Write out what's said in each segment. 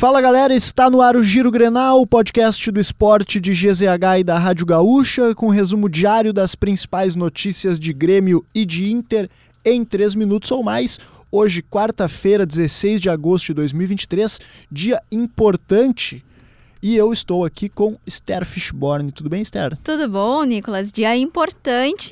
Fala galera, está no ar o Giro Grenal, o podcast do esporte de GZH e da Rádio Gaúcha, com resumo diário das principais notícias de Grêmio e de Inter em 3 minutos ou mais. Hoje, quarta-feira, 16 de agosto de 2023, dia importante. E eu estou aqui com Esther Fishborn. Tudo bem, Esther? Tudo bom, Nicolas? Dia importante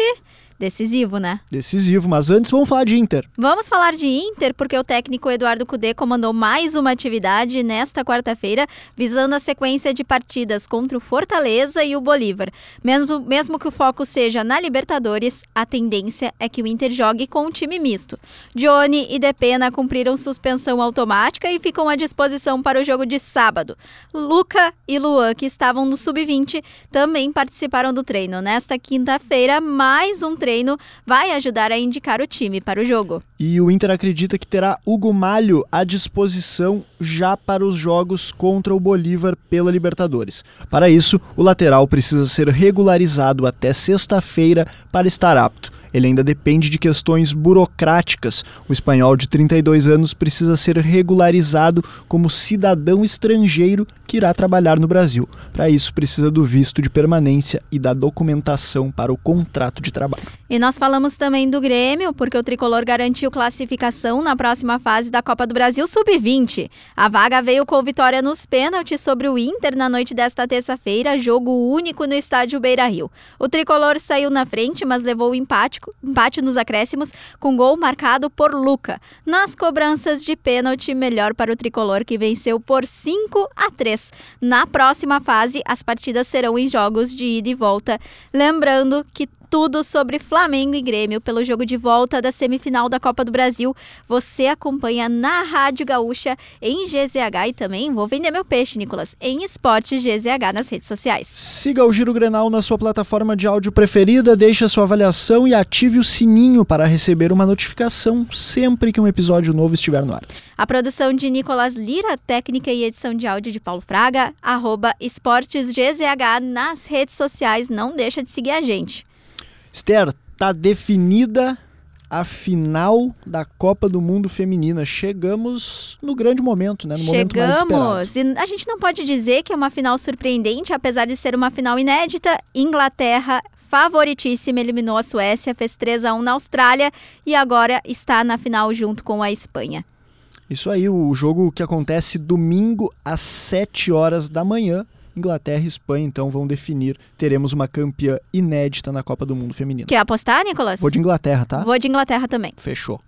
Decisivo, né? Decisivo, mas antes vamos falar de Inter. Vamos falar de Inter porque o técnico Eduardo Cudê comandou mais uma atividade nesta quarta-feira, visando a sequência de partidas contra o Fortaleza e o Bolívar. Mesmo, mesmo que o foco seja na Libertadores, a tendência é que o Inter jogue com um time misto. Johnny e Depena cumpriram suspensão automática e ficam à disposição para o jogo de sábado. Luca e Luan, que estavam no sub-20, também participaram do treino. Nesta quinta-feira, mais um treino treino vai ajudar a indicar o time para o jogo. E o Inter acredita que terá Hugo Malho à disposição já para os jogos contra o Bolívar pela Libertadores. Para isso, o lateral precisa ser regularizado até sexta-feira para estar apto. Ele ainda depende de questões burocráticas. O espanhol de 32 anos precisa ser regularizado como cidadão estrangeiro que irá trabalhar no Brasil. Para isso, precisa do visto de permanência e da documentação para o contrato de trabalho. E nós falamos também do Grêmio, porque o tricolor garantiu classificação na próxima fase da Copa do Brasil Sub-20. A vaga veio com vitória nos pênaltis sobre o Inter na noite desta terça-feira, jogo único no estádio Beira Rio. O tricolor saiu na frente, mas levou o empate, empate nos acréscimos, com gol marcado por Luca. Nas cobranças de pênalti, melhor para o tricolor, que venceu por 5 a 3 na próxima fase, as partidas serão em jogos de ida e volta. Lembrando que tudo sobre Flamengo e Grêmio pelo jogo de volta da semifinal da Copa do Brasil. Você acompanha na Rádio Gaúcha, em GZH e também vou vender meu peixe, Nicolas, em Esportes GZH nas redes sociais. Siga o Giro Grenal na sua plataforma de áudio preferida, deixe a sua avaliação e ative o sininho para receber uma notificação sempre que um episódio novo estiver no ar. A produção de Nicolas Lira, técnica e edição de áudio de Paulo Fraga, arroba Esportes GZH nas redes sociais. Não deixa de seguir a gente. Esther, tá definida a final da Copa do Mundo Feminina. Chegamos no grande momento, né? No Chegamos. momento mais esperado. E a gente não pode dizer que é uma final surpreendente, apesar de ser uma final inédita. Inglaterra favoritíssima, eliminou a Suécia, fez 3 a 1 na Austrália e agora está na final junto com a Espanha. Isso aí, o jogo que acontece domingo às 7 horas da manhã Inglaterra e Espanha, então, vão definir. Teremos uma campeã inédita na Copa do Mundo Feminino. Quer apostar, Nicolas? Vou de Inglaterra, tá? Vou de Inglaterra também. Fechou.